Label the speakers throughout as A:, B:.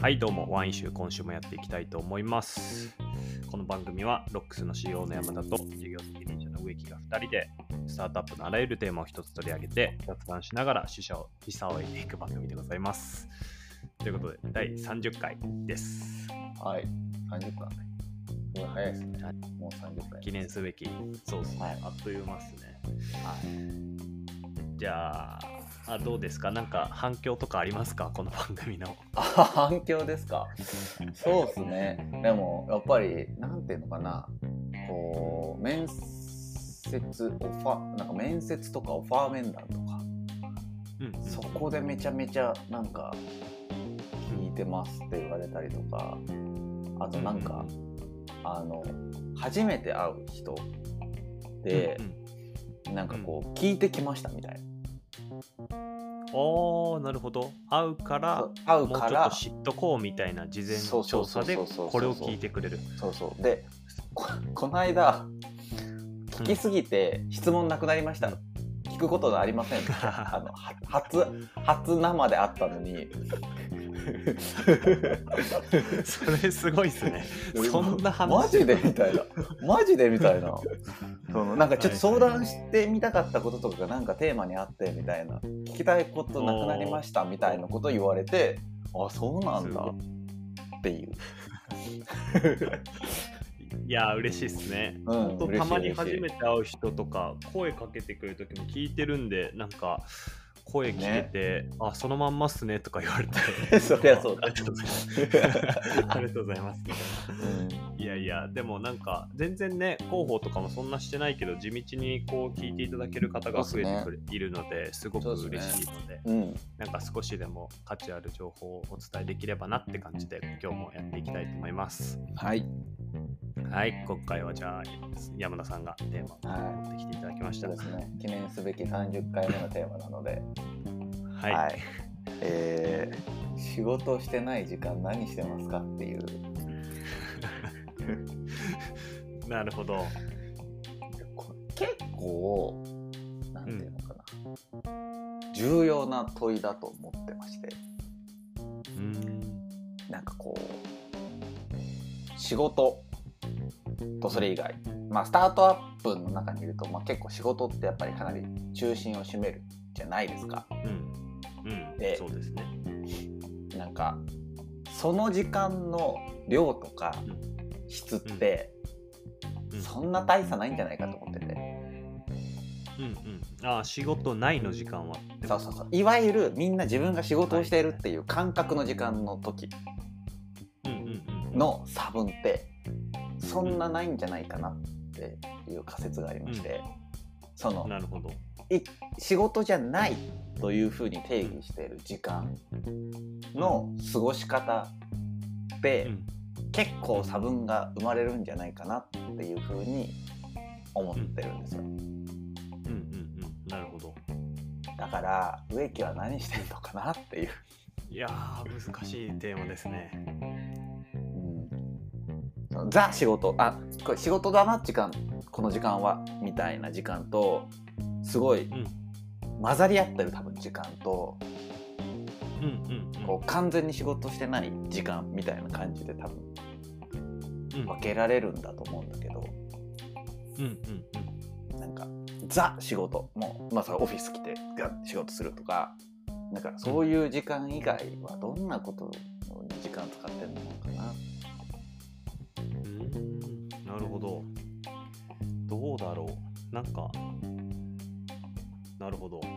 A: はい、どうも、ワイン集今週もやっていきたいと思います。この番組は、ロックスの CEO の山田と事業責任者の植木が2人で、スタートアップのあらゆるテーマを一つ取り上げて、雑談しながら死者を、死者を得ていく番組でございます。ということで、第30回です。
B: はい、30分だね。すごい早いですね。もう30回。
A: 記念すべき、そうですね、
B: はい
A: あっという間ですね。
B: はい。
A: じゃああ、どうですか？なんか反響とかありますか？この番組の。
B: あ、反響ですか？そうですね。でも、やっぱり、なんていうのかな？こう、面接、オファー、なんか面接とかオファー面談とか、
A: うんうん
B: そこでめちゃめちゃ、なんか、聞いてますって言われたりとか、あとなんか、あの、初めて会う人で
A: うん、うん
B: なんかこう、聞いてきましたみたいな。
A: おーなるほど。会うから
B: そう会う
A: もうちょっ
B: から
A: と知っとこうみたいな事前調査でこれを聞いてくれる。
B: そうそう。でここの間聞きすぎて質問なくなりました、聞くことがありません。あのは初初生で会ったのに
A: それすごいっすね。そんな話。
B: マジでみたいな。マジでみたいな。そのなんかちょっと相談してみたかったこととかがなんかテーマにあってみたいな。聞きたいことなくなりましたみたいなこと言われてあそうなんだ。っていう。
A: いや嬉しいっすね、
B: うん
A: たまに初めて会う人とか声かけてくれる時も聞いてるんでなんか声聞けて、あそのまんまっすねとか言われて。
B: そりゃそうだ。
A: ありがとうございます。ありがとうございます。みたいないやいや、でもなんか、全然ね、広報とかもそんなしてないけど、地道にこう聞いていただける方が増えてくれ、いるので、すごく嬉しいので、
B: うん。
A: なんか少しでも価値ある情報をお伝えできればなって感じで、今日もやっていきたいと思います。
B: はい
A: はい、今回はじゃあ、山田さんがテーマを持ってきていただきました。は
B: そうですね。記念すべき30回目のテーマなので。
A: い、
B: はい、えー仕事をしてない時間何してますかっていう。
A: なるほど。
B: こ結構なんていうのかな、重要な問いだと思ってまして。
A: うーん、
B: なんかこう仕事とそれ以外まあスタートアップの中にいると、まあ、結構仕事ってやっぱりかなり中心を占めるじゃないですか。
A: うん、うん、
B: で
A: そうですね。
B: なんかその時間の量とか
A: うん
B: 質って、
A: うん
B: そんな大差ないんじゃないかと思ってて、
A: うんうん、ああ、仕事ないの時間は。
B: そうそうそういわゆるみんな自分が仕事をしているっていう感覚の時間の時
A: うんうんうん。
B: の差分ってそんなないんじゃないかなっていう仮説がありまして、その
A: なるほど。
B: い仕事じゃないというふうに定義している時間の過ごし方って、
A: うん
B: 結構差分が生まれるんじゃないかなっていうふうに思ってるんですよ。
A: うんうんうん、なるほど。
B: だから植木は何してるのかなっていう。
A: いやー、難しいテーマですね。
B: うんザ仕事。あこれ仕事だな時間。この時間はみたいな時間とすごい
A: うん。
B: 混ざり合ってる多分時間と。
A: うんうんうん。
B: こう完全に仕事してない時間みたいな感じで多分
A: うん。
B: 分けられるんだと思うんだけど。
A: うんうん
B: なんかザ仕事。もうまあそれオフィス来て仕事するとか。なんかそういう時間以外はどんなことに時間使ってるのか
A: るほど。どうだろう。なんか、なるほど。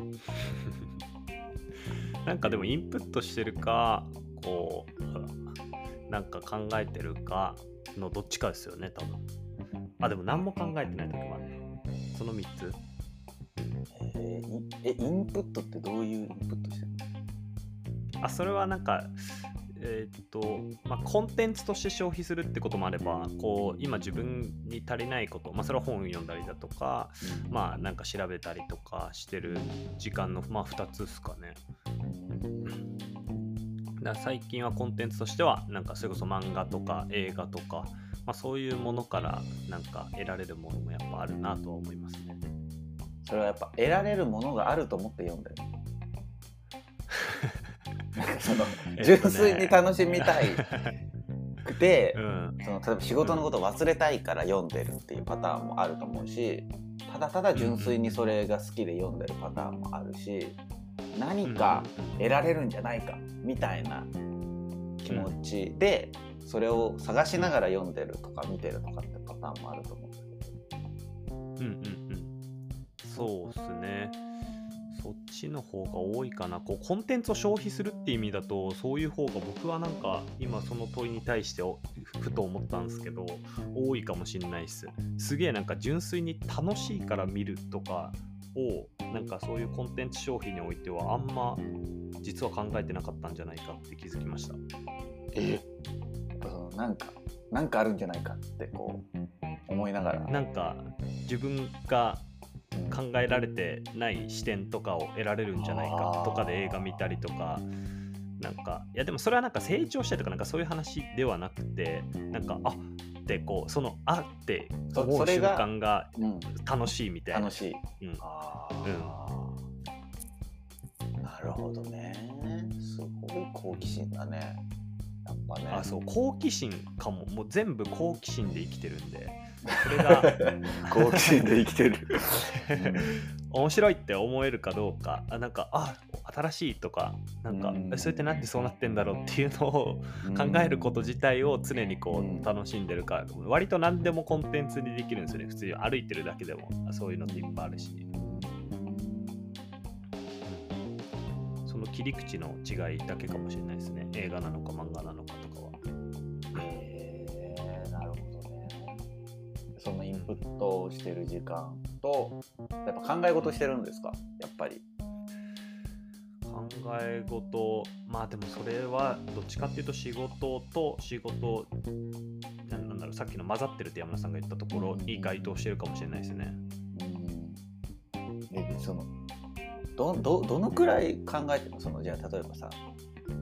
A: なんかでもインプットしてるか、こう、なんか考えてるかのどっちかですよね、多分。あ、でも何も考えてない時もあるな。その3つ。
B: えーインプットってどういうインプットしてるの？
A: あそれはなんかえーっとまあ、コンテンツとして消費するってこともあればこう今自分に足りないこと、まあ、それは本を読んだりだとか、まあ、なんか調べたりとかしてる時間の、まあ、2つですかね。だか最近はコンテンツとしてはなんかそれこそ漫画とか映画とか、まあ、そういうものからなんか得られるものもやっぱあるなとは思いますね。
B: それはやっぱ得られるものがあると思って読んでるその純粋に楽しみたいくて
A: う、ん。
B: その例えば仕事のことを忘れたいから読んでるっていうパターンもあると思うしただただ純粋にそれが好きで読んでるパターンもあるし何か得られるんじゃないかみたいな気持ちでそれを探しながら読んでるとか見てるとかってパターンもあると思うんだけど。
A: うんうんうん。そうっすねそっちの方が多いかな。こうコンテンツを消費するっていう意味だとそういう方が僕はなんか今その問いに対しておふと思ったんですけど多いかもしんないっす。すげえなんか純粋に楽しいから見るとかをなんかそういうコンテンツ消費においてはあんま実は考えてなかったんじゃないかって気づきました。
B: え？なんかなんかあるんじゃないかってこう思いながら。
A: なんか自分が考えられてない視点とかを得られるんじゃないかとかで映画見たりとかなんかいやでもそれはなんか成長したりとかなんかそういう話ではなくてなんかあってこうそのあって思
B: うそれが
A: 間が
B: うん、
A: 楽しいみたいな
B: 楽しい。
A: うん
B: あーなるほどね。すごい好奇心だね。やっぱね。
A: あそう好奇心かももう全部好奇心で生きてるんでそれが
B: 好奇心で生きてる。
A: 面白いって思えるかどうか。あなんかあ新しいとかなんか
B: うん。
A: えそれってなんでそうなってんだろうっていうのを考えること自体を常にこ
B: うん。
A: う楽しんでるか。ら割と何でもコンテンツにできるんですよね。普通に歩いてるだけでも。そういうのっていっぱいあるし。その切り口の違いだけかもしれないですね。映画なのか漫画なのか
B: プッしてる時間と、やっぱ考え事してるんですか？やっぱり。
A: 考え事まあでもそれはどっちかっていうと仕事と仕事ななんだろうさっきの混ざってるって山田さんが言ったところに該当してるかもしれないですね
B: うん。で、その、ど、ど、どのくらい考えてるのその、じゃあ例えばさ、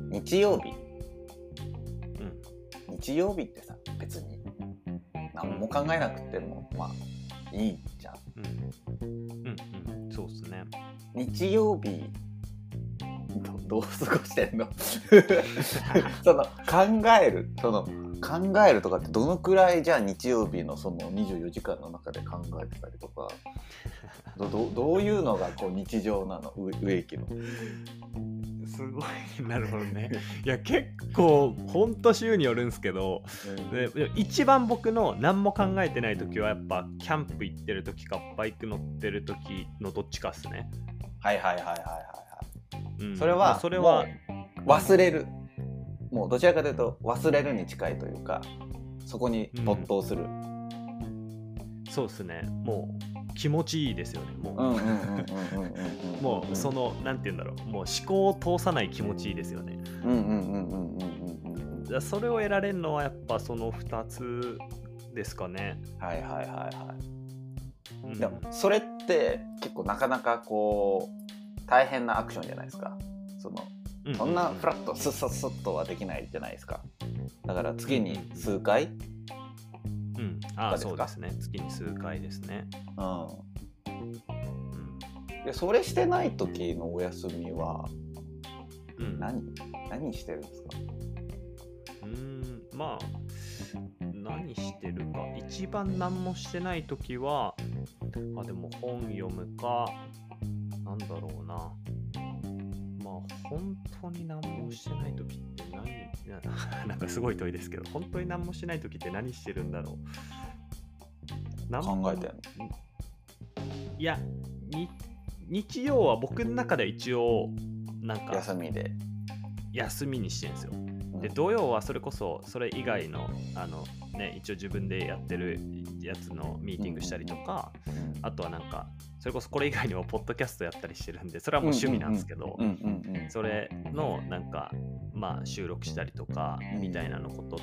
B: 日曜日。
A: うん
B: 日曜日ってさ、別に何も考えなくても、まあ、いいじゃん。
A: うん。うんうん。そうっすね。
B: 日曜日どどう過ごしてんの？その考えるその考えるとかってどのくらいじゃあ日曜日のその24時間の中で考えてたりとか？どどどういうのがこう日常なの？植植木の。
A: すごい。なるほどね。いや結構ほんと週によるんですけどででも一番僕の何も考えてない時はやっぱキャンプ行ってる時かバイク乗ってる時のどっちかっすね、
B: はいはいはいはいはいはい。
A: うん。
B: それは
A: まあそれは
B: もう忘れる。もうどちらかというと忘れるに近いというかそこに没頭する。
A: そうっすね。もう気持ちいいですよねもう。もうそのなんて言うんだろうもう思考を通さない気持ちいいですよね。それを得られるのはやっぱその2つですかね。
B: はいはいはいはい、
A: うん、
B: でもそれって結構なかなかこう大変なアクションじゃないですか。そのそんなフラットスッスッスッとはできないじゃないですか。だから次に数回
A: うん、あそうですね。月に数回ですね、
B: うん、
A: うん。
B: でそれしてない時のお休みは
A: うん、
B: 何何してるんですか？
A: うーんまあ何してるか。一番何もしてない時はあでも本読むかなんだろうな。まあ本当に何もしてない時って何？な なんかすごい問いですけど本当に何もしてない時って何してるんだろう？
B: 考えて
A: いやに日曜は僕の中では一応なんか
B: 休みで。
A: 休みにしてるんですよ。
B: うん。
A: で土曜はそれこそそれ以外のあの、ね、一応自分でやってるやつのミーティングしたりとか、
B: うん
A: あとはなんかそれこそこれ以外にもポッドキャストやったりしてるんでそれはもう趣味なんですけど、それのなんかまあ収録したりとか
B: うん
A: みたいなのこと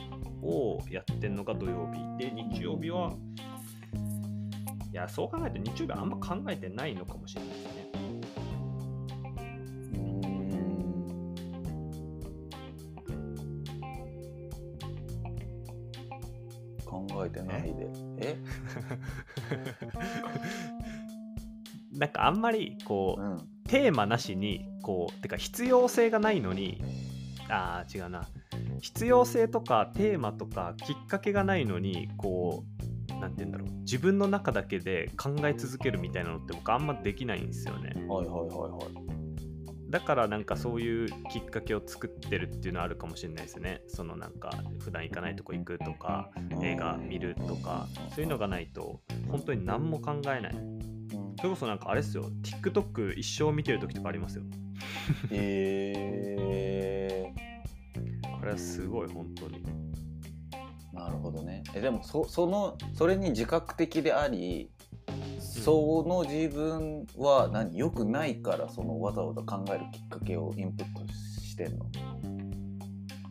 A: をやってんのが土曜日。で日曜日はいやそう考えると日曜日はあんま考えてないのかもしれないですね
B: な
A: んかあんまりこう、
B: うん。
A: テーマなしにこうてか必要性がないのにあー違うな。必要性とかテーマとかきっかけがないのにこうなんて言うんだろう。自分の中だけで考え続けるみたいなのって僕あんまできないんですよね。
B: はいはいはいはい
A: だからなんかそういうきっかけを作ってるっていうのはあるかもしれないですね。そのなんか普段行かないとこ行くとか映画見るとかそういうのがないと本当に何も考えない。
B: うん。
A: それこそなんかあれっすよ。TikTok 一生見てる時とかありますよ。
B: え
A: あれはすごい本当に。
B: ー、なるほどね。えでもそそのそれに自覚的でありその自分は何？良くないからそのわざわざ考えるきっかけをインプットしてんの？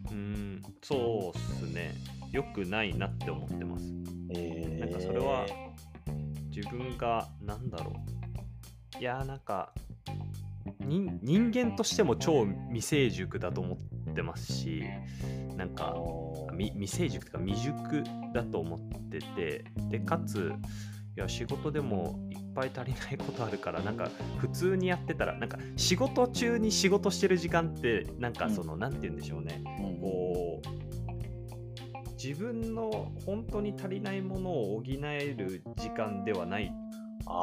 A: うーんそうっすね。よくないなって思ってます。
B: えー、
A: なんかそれは自分がなんだろう。いやーなんか人人間としても超未成熟だと思ってますしなんかみ未成熟とか未熟だと思っててでかついや仕事でもいっぱい足りないことあるからなんか普通にやってたらなんか仕事中に仕事してる時間ってなんかその、なんて言うんでしょうね。
B: うん
A: こう自分の本当に足りないものを補える時間ではない。ことの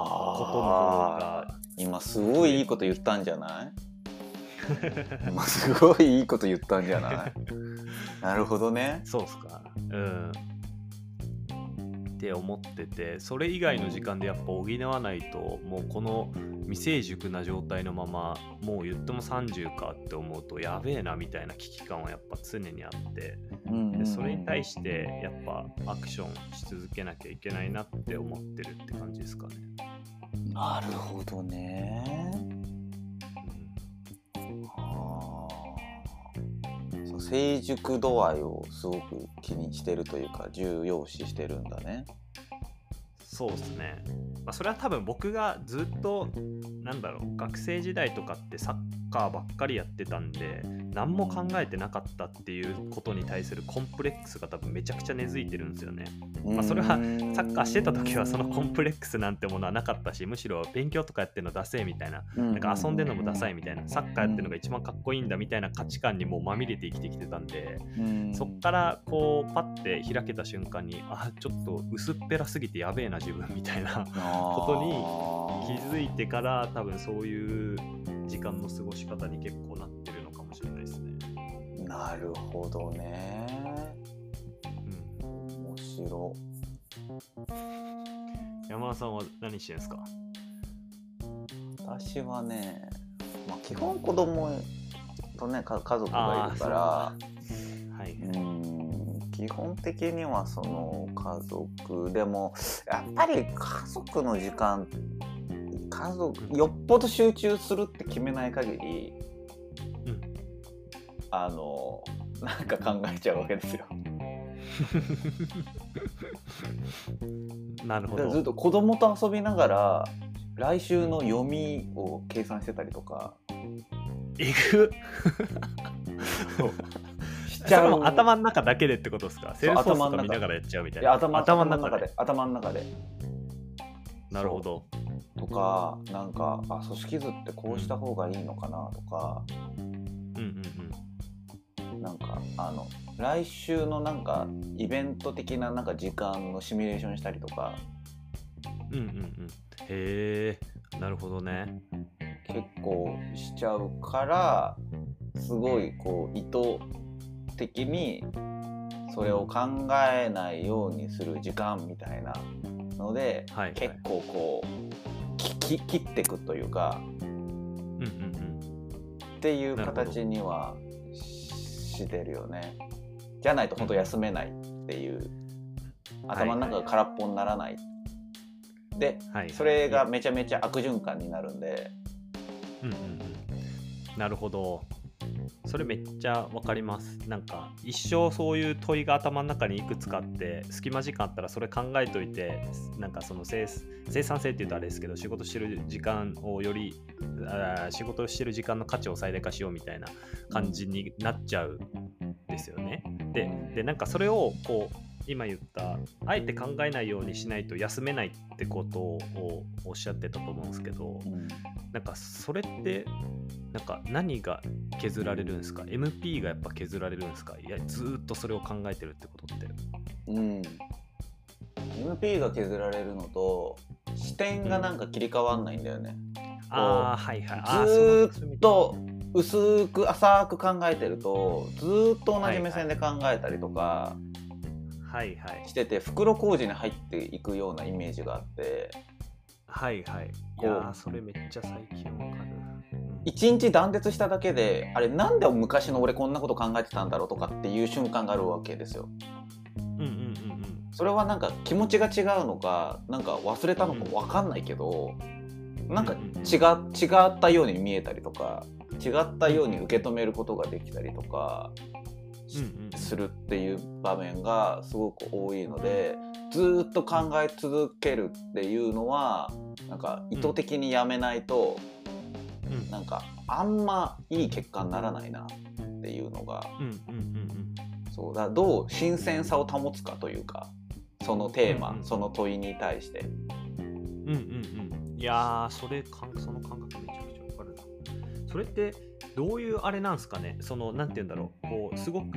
A: 方
B: あ
A: が
B: ー。今すごいいいこと言ったんじゃない？今すごいいいこと言ったんじゃない？なるほどね。
A: そうっすか。うんって思っててそれ以外の時間でやっぱ補わないともうこの未成熟な状態のままもう言っても30かって思うとやべえなみたいな危機感はやっぱ常にあってでそれに対してやっぱアクションし続けなきゃいけないなって思ってるって感じですかね。
B: なるほどね成熟度合いをすごく気にしてるというか重要視してるんだね
A: そうですね。まあ、それは多分僕がずっと、なんだろう、学生時代とかってサッカーばっかりやってたんで、何も考えてなかったっていうことに対するコンプレックスが多分めちゃくちゃ根付いてるんですよね。まあそれはサッカーしてた時はそのコンプレックスなんてものはなかったし、むしろ勉強とかやってるのダセえみたいな、なんか遊んでるのもダサいみたいな、サッカーやってるのが一番かっこいいんだみたいな価値観にもうまみれて生きてきてたんで、そっからこうパッて開けた瞬間にあちょっと薄っぺらすぎてやべえな自分みたいなことに気づいてから多分そういう時間の過ごし方に結構なってるもしれないですね。
B: なるほどね。
A: うん、
B: 面白。
A: 山田さんは何してんですか？
B: 私はね、まあ、基本子供とねか家族がいるから。
A: はい、
B: うん。基本的にはその家族。でもやっぱり家族の時間家族よっぽど集中するって決めない限り、
A: うん
B: あのなんか考えちゃうわけですよ。
A: なるほ
B: だからずっ
A: ど。
B: と子供と遊びながら来週の読みを計算してたりとか
A: えぐそ
B: しちゃう
A: 頭の中だけでってことですか？セールス見ながらやっちゃうみたいな。
B: 頭頭の
A: の
B: 中で頭の中で
A: なるほど。
B: とかなんかあ組織図ってこうした方がいいのかなとか。なんかあの来週のなんかイベント的ななんか時間のシミュレーションしたりとか
A: うんうんうん。へえ、なるほどね。
B: 結構しちゃうからすごいこう意図的にそれを考えないようにする時間みたいなので
A: はい、はい。
B: 結構こう切っていくというか
A: うんうんうん。
B: っていう形にはしてるよね。じゃないと本当休めないっていう頭の中が空っぽにならない。で
A: はい。
B: それがめちゃめちゃ悪循環になるんで
A: うんうんうん。なるほど。それめっちゃわかります。なんか一生そういう問いが頭の中にいくつかあって隙間時間あったらそれ考えといてなんかその生産性っていうとあれですけど仕事してる時間をよりあ仕事してる時間の価値を最大化しようみたいな感じになっちゃうんですよね。ででなんかそれをこう今言ったあえて考えないようにしないと休めないってことをおっしゃってたと思うんですけど
B: うん
A: なんかそれってなんか何が削られるんですか ?MP がやっぱ削られるんですか？いやずーっとそれを考えてるってことって。
B: うん、MP が削られるのと視点がなんか切り替わんないんだよね、
A: ああはいはい。
B: ずーっと薄く浅く考えてるとずーっと同じ目線で考えたりとか
A: はいはい
B: してて袋小路に入っていくようなイメージがあって
A: はいはい。いやーそれめっちゃ最近わかる。うん
B: 一日断絶しただけであれなんで昔の俺こんなこと考えてたんだろうとかっていう瞬間があるわけですよ。
A: うんうんうんうん。
B: それはなんか気持ちが違うのかなんか忘れたのか分かんないけど、なんか違違ったように見えたりとか違ったように受け止めることができたりとかするっていう場面がすごく多いのでずーっと考え続けるっていうのはなんか意図的にやめないと、
A: うん。
B: なんかあんまいい結果にならないなっていうのが
A: う
B: どう新鮮さを保つかというかそのテーマ、
A: うんうん。
B: その問いに対して。
A: うんうんうん。うんいやーそれその感覚めちゃくちゃそれってどういうあれなんですかね？その何て言うんだろう。こうすごく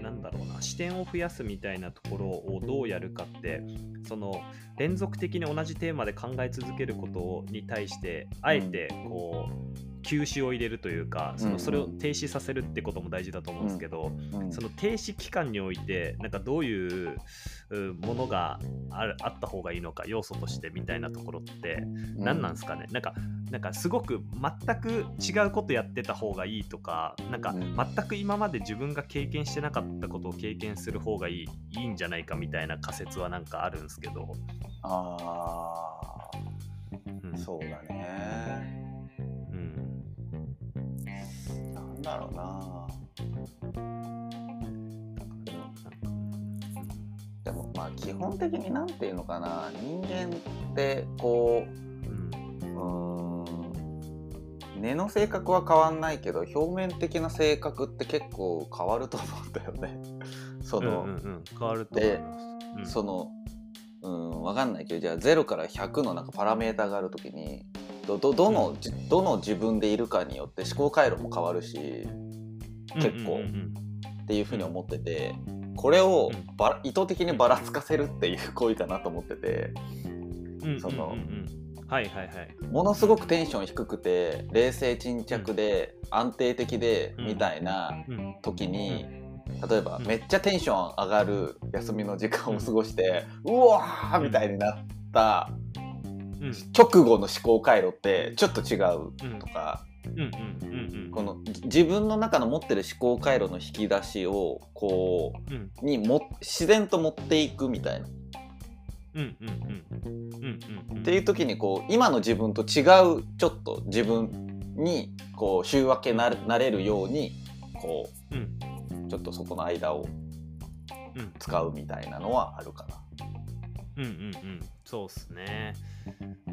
A: なんだろうな。視点を増やすみたいなところをどうやるかってその連続的に同じテーマで考え続けることに対してあえてこう休止を入れるというかそのそれを停止させるってことも大事だと思うんですけど、
B: うん。
A: その停止期間においてなんかどういううものがあるあった方がいいのか要素としてみたいなところって何なんですかね、なんかなんかすごく全く違うことやってた方がいいとかなんか
B: うん。
A: 全く今まで自分が経験してなかったことを経験する方がいいいいんじゃないかみたいな仮説はなんかあるんですけど、
B: あ
A: うん。
B: ーそうだねだろうな。でもまあ基本的になんていうのかな。人間ってこ
A: うん
B: うん。根の性格は変わんないけど表面的な性格って結構変わると思うんだよね。その、
A: うんうんうん。変わると思います。うん。
B: そのうんわかんないけどじゃあ0から100のなんかパラメータがある時にどどどの、じどの自分でいるかによって思考回路も変わるし結構。っていうふうに思っててこれを
A: うん。
B: ばら意図的にばらつかせるっていう行為かなと思っててその
A: はいはいはい。
B: ものすごくテンション低くて冷静沈着で安定的で
A: うん。
B: みたいな
A: うん。
B: 時に例えば
A: うん。
B: めっちゃテンション上がる休みの時間を過ごしてうわーみたいになった
A: うん
B: 直後の思考回路ってちょっと違うとかこのじ自分の中の持ってる思考回路の引き出しをこ
A: う
B: にも自然と持っていくみたいな。っていう時にこう今の自分と違うちょっと自分にこう週分けなるなれるようにこ
A: う
B: ちょっとそこの間を
A: うん。
B: 使うみたいなのはあるかな。
A: うんうんうん。そうっすね。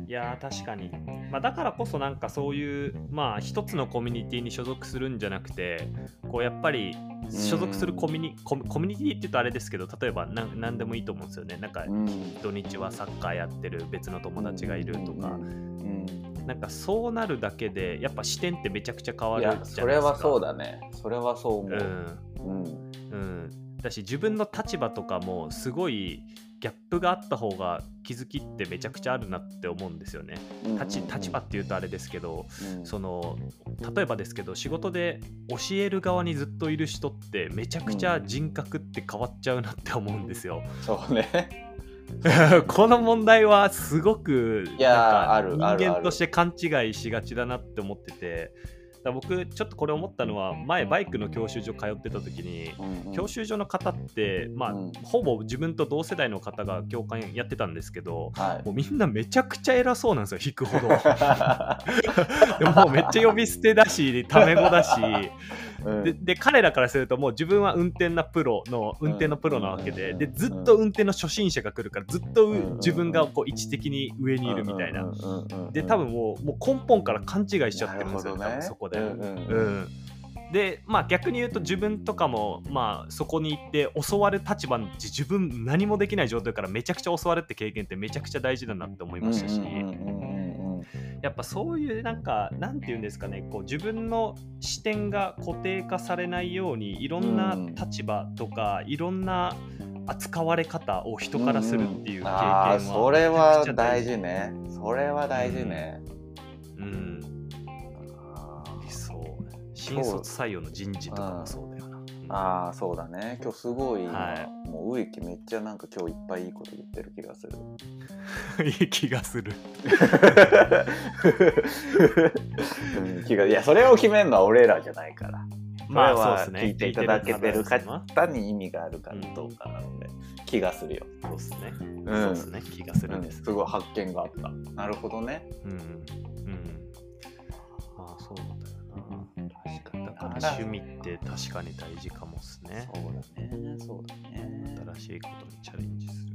A: いやー確かに、まあ、だからこそなんかそういうまあ一つのコミュニティに所属するんじゃなくてこうやっぱり所属するコミュニコミコミュニティって言うとあれですけど例えばなん何でもいいと思うんですよね。なんか
B: うん。
A: 土日はサッカーやってる別の友達がいるとか。
B: うん。
A: なんかそうなるだけでやっぱ視点ってめちゃくちゃ変わ
B: い
A: るじゃないですか。
B: やそれはそうだね。それはそう思う。
A: うん。
B: うん。
A: うん、だし自分の立場とかもすごいギャップがあった方が気づきってめちゃくちゃあるなって思うんですよね。立ち立場っていうとあれですけど、
B: うん
A: その例えばですけど仕事で教える側にずっといる人ってめちゃくちゃ人格って変わっちゃうなって思うんですよ。
B: そうね。
A: この問題はすごくなんか
B: あるある
A: 人間として勘違いしがちだなって思っててだ僕ちょっとこれ思ったのは前バイクの教習所通ってた時に
B: うんうん。
A: 教習所の方って、まあ
B: うん。
A: ほぼ自分と同世代の方が教官やってたんですけど
B: はい。
A: もうみんなめちゃくちゃ偉そうなんですよ引くほど。でももうめっちゃ呼び捨てだしタメ語だし。
B: うん
A: でで彼らからするともう自分は運転なプロの運転のプロなわけででずっと運転の初心者が来るからずっと
B: うん。
A: 自分がこう位置的に上にいるみたいな。で多分もうもう根本から勘違いしちゃってるんですよね多分そこで。
B: うん
A: でまあ逆に言うと自分とかもまあそこに行って教わる立場に自分何もできない状態からめちゃくちゃ教わるって経験ってめちゃくちゃ大事だなって思いましたし、
B: うんうんうんうんうん
A: やっぱそういうなんかなんて言うんですかねこう自分の視点が固定化されないようにいろんな立場とか、いろんな扱われ方を人からするっていう経験は、
B: ああそれは大事ね。それは大事ね、
A: うん。
B: あー。
A: そう。新卒採用の人事とかもそう
B: あーそうだね。今日すごい今、
A: はい。
B: もう植木めっちゃなんか今日いっぱいいいこと言ってる気がする。
A: いい気がする。
B: うん気がいやそれを決めるのは俺らじゃないから。
A: まあ
B: そ
A: うですね。
B: 聞いていただけてる
A: 方
B: 方に意味があるかどうかなので、気がするよ、
A: そうですね、
B: うん。
A: そうですね。気がする
B: うんん
A: です、
B: すごい発見があった。なるほどね。
A: うん。うん。ああそう
B: 確かに
A: だから趣味って確かに大事かもっすね。
B: そうだねそうだね。
A: 新しいことにチャレンジする、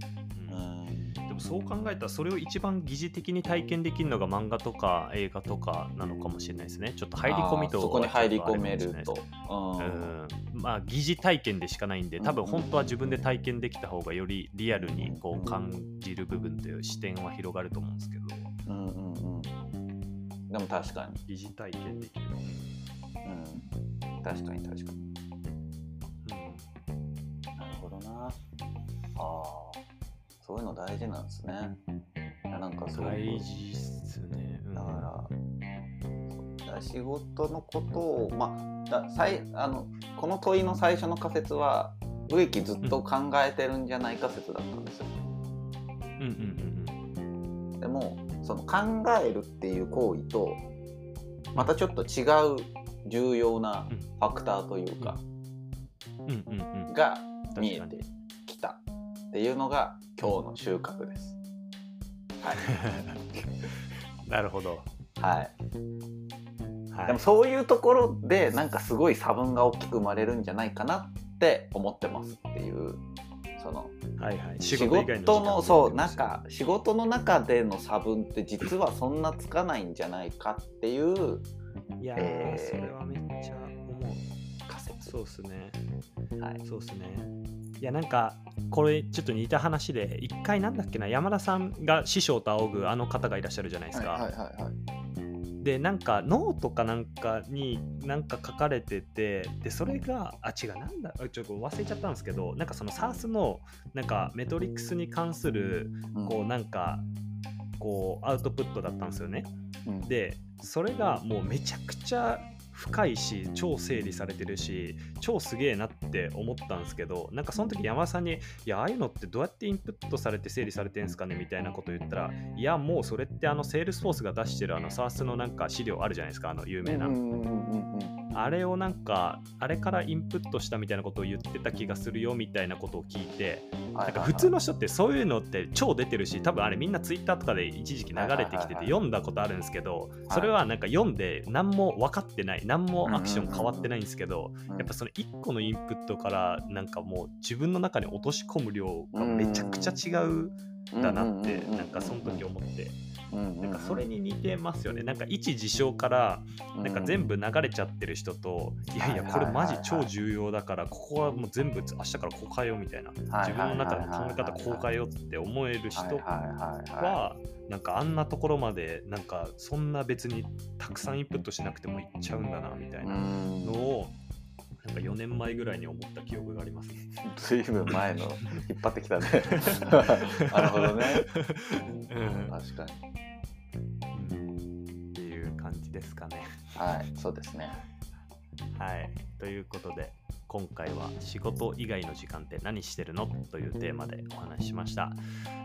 A: でもそう考えたらそれを一番疑似的に体験できるのが漫画とか映画とかなのかもしれないですね。ちょっと入り込みと
B: そこに入り込めると。
A: まあ疑似体験でしかないんで多分本当は自分で体験できた方がよりリアルにこう感じる部分という視点は広がると思うんですけど。
B: うんうんうん。でも確かに。
A: 疑似体験できる、
B: うん。確かに確かに。
A: うん。
B: なるほどな。ああ。そういうの大事なんですね。いやなんかすごく。
A: 大事っすね、うん。
B: だからそうだから仕事のことをまあださいあのこの問いの最初の仮説は植木ずっと考えてるんじゃないか説だったんですよ、
A: うんうんうん。
B: でもその考えるっていう行為とまたちょっと違う重要な
A: うん。
B: ファクターというかが見えてきたっていうのが今日の収穫です。はい、
A: なるほど、
B: はい、
A: はい、
B: でもそういうところでなんかすごい差分が大きく生まれるんじゃないかなって思ってますっていうその
A: はいはい、
B: 仕事のそう
A: ってこと
B: なん
A: ですよ
B: か仕事の中での差分って実はそんなつかないんじゃないかっていう
A: いやー、
B: えー。
A: それはめっちゃ思う。
B: 仮説。
A: そうっすね。
B: はい。
A: そうっすね。いやなんかこれちょっと似た話で一回なんだっけな山田さんが師匠と仰ぐあの方がいらっしゃるじゃないですか、
B: はいはいはい
A: でなんかノートかなんかになんか書かれててでそれがあ違うなんだあちょっと忘れちゃったんですけどなんかその SaaS のなんかメトリックスに関する
B: うん。
A: こうなんかこうアウトプットだったんですよね。
B: うん
A: でそれがもうめちゃくちゃ深いし超整理されてるし超すげえなって思ったんですけどなんかその時山田さんに「いやああいうのってどうやってインプットされて整理されてんすかね?」みたいなこと言ったら「いやもうそれってあのセールスフォースが出してるあの SaaS のなんか資料あるじゃないですかあの有名な、あれをなんかあれからインプットしたみたいなことを言ってた気がするよみたいなことを聞いてなんか普通の人ってそういうのって超出てるし多分あれみんなツイッターとかで一時期流れてきてて読んだことあるんですけどそれはなんか読んで何も分かってない何もアクション変わってないんですけどやっぱその1個のインプットからなんかもう自分の中に落とし込む量がめちゃくちゃ違うんだなってなんかその時思ってなんかそれに似てますよね。なんか一事象からなんか全部流れちゃってる人と、いやいや、これマジ超重要だから、ここはもう全部明日からこう変えようみたいな、自分の中の考え方こう変えようって思える人は、なんかあんなところまで、なんかそんな別にたくさんインプットしなくてもいっちゃうんだなみたいなのを、なんか4年前ぐらいに思った記憶がありますね。
B: ずいぶん前の 引っ張ってきたね なるほどね
A: うん
B: 確かに
A: うんっていう感じですかね。
B: はいそうですね
A: はい。ということで、今回は仕事以外の時間って何してるの？というテーマでお話ししました。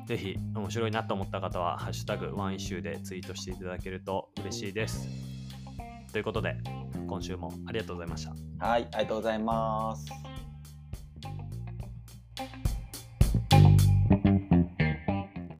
A: ぜひ面白いなと思った方は、ハッシュタグワンイシューでツイートしていただけると嬉しいです。ということで、今週もありがとうございました。
B: はいありがとうございます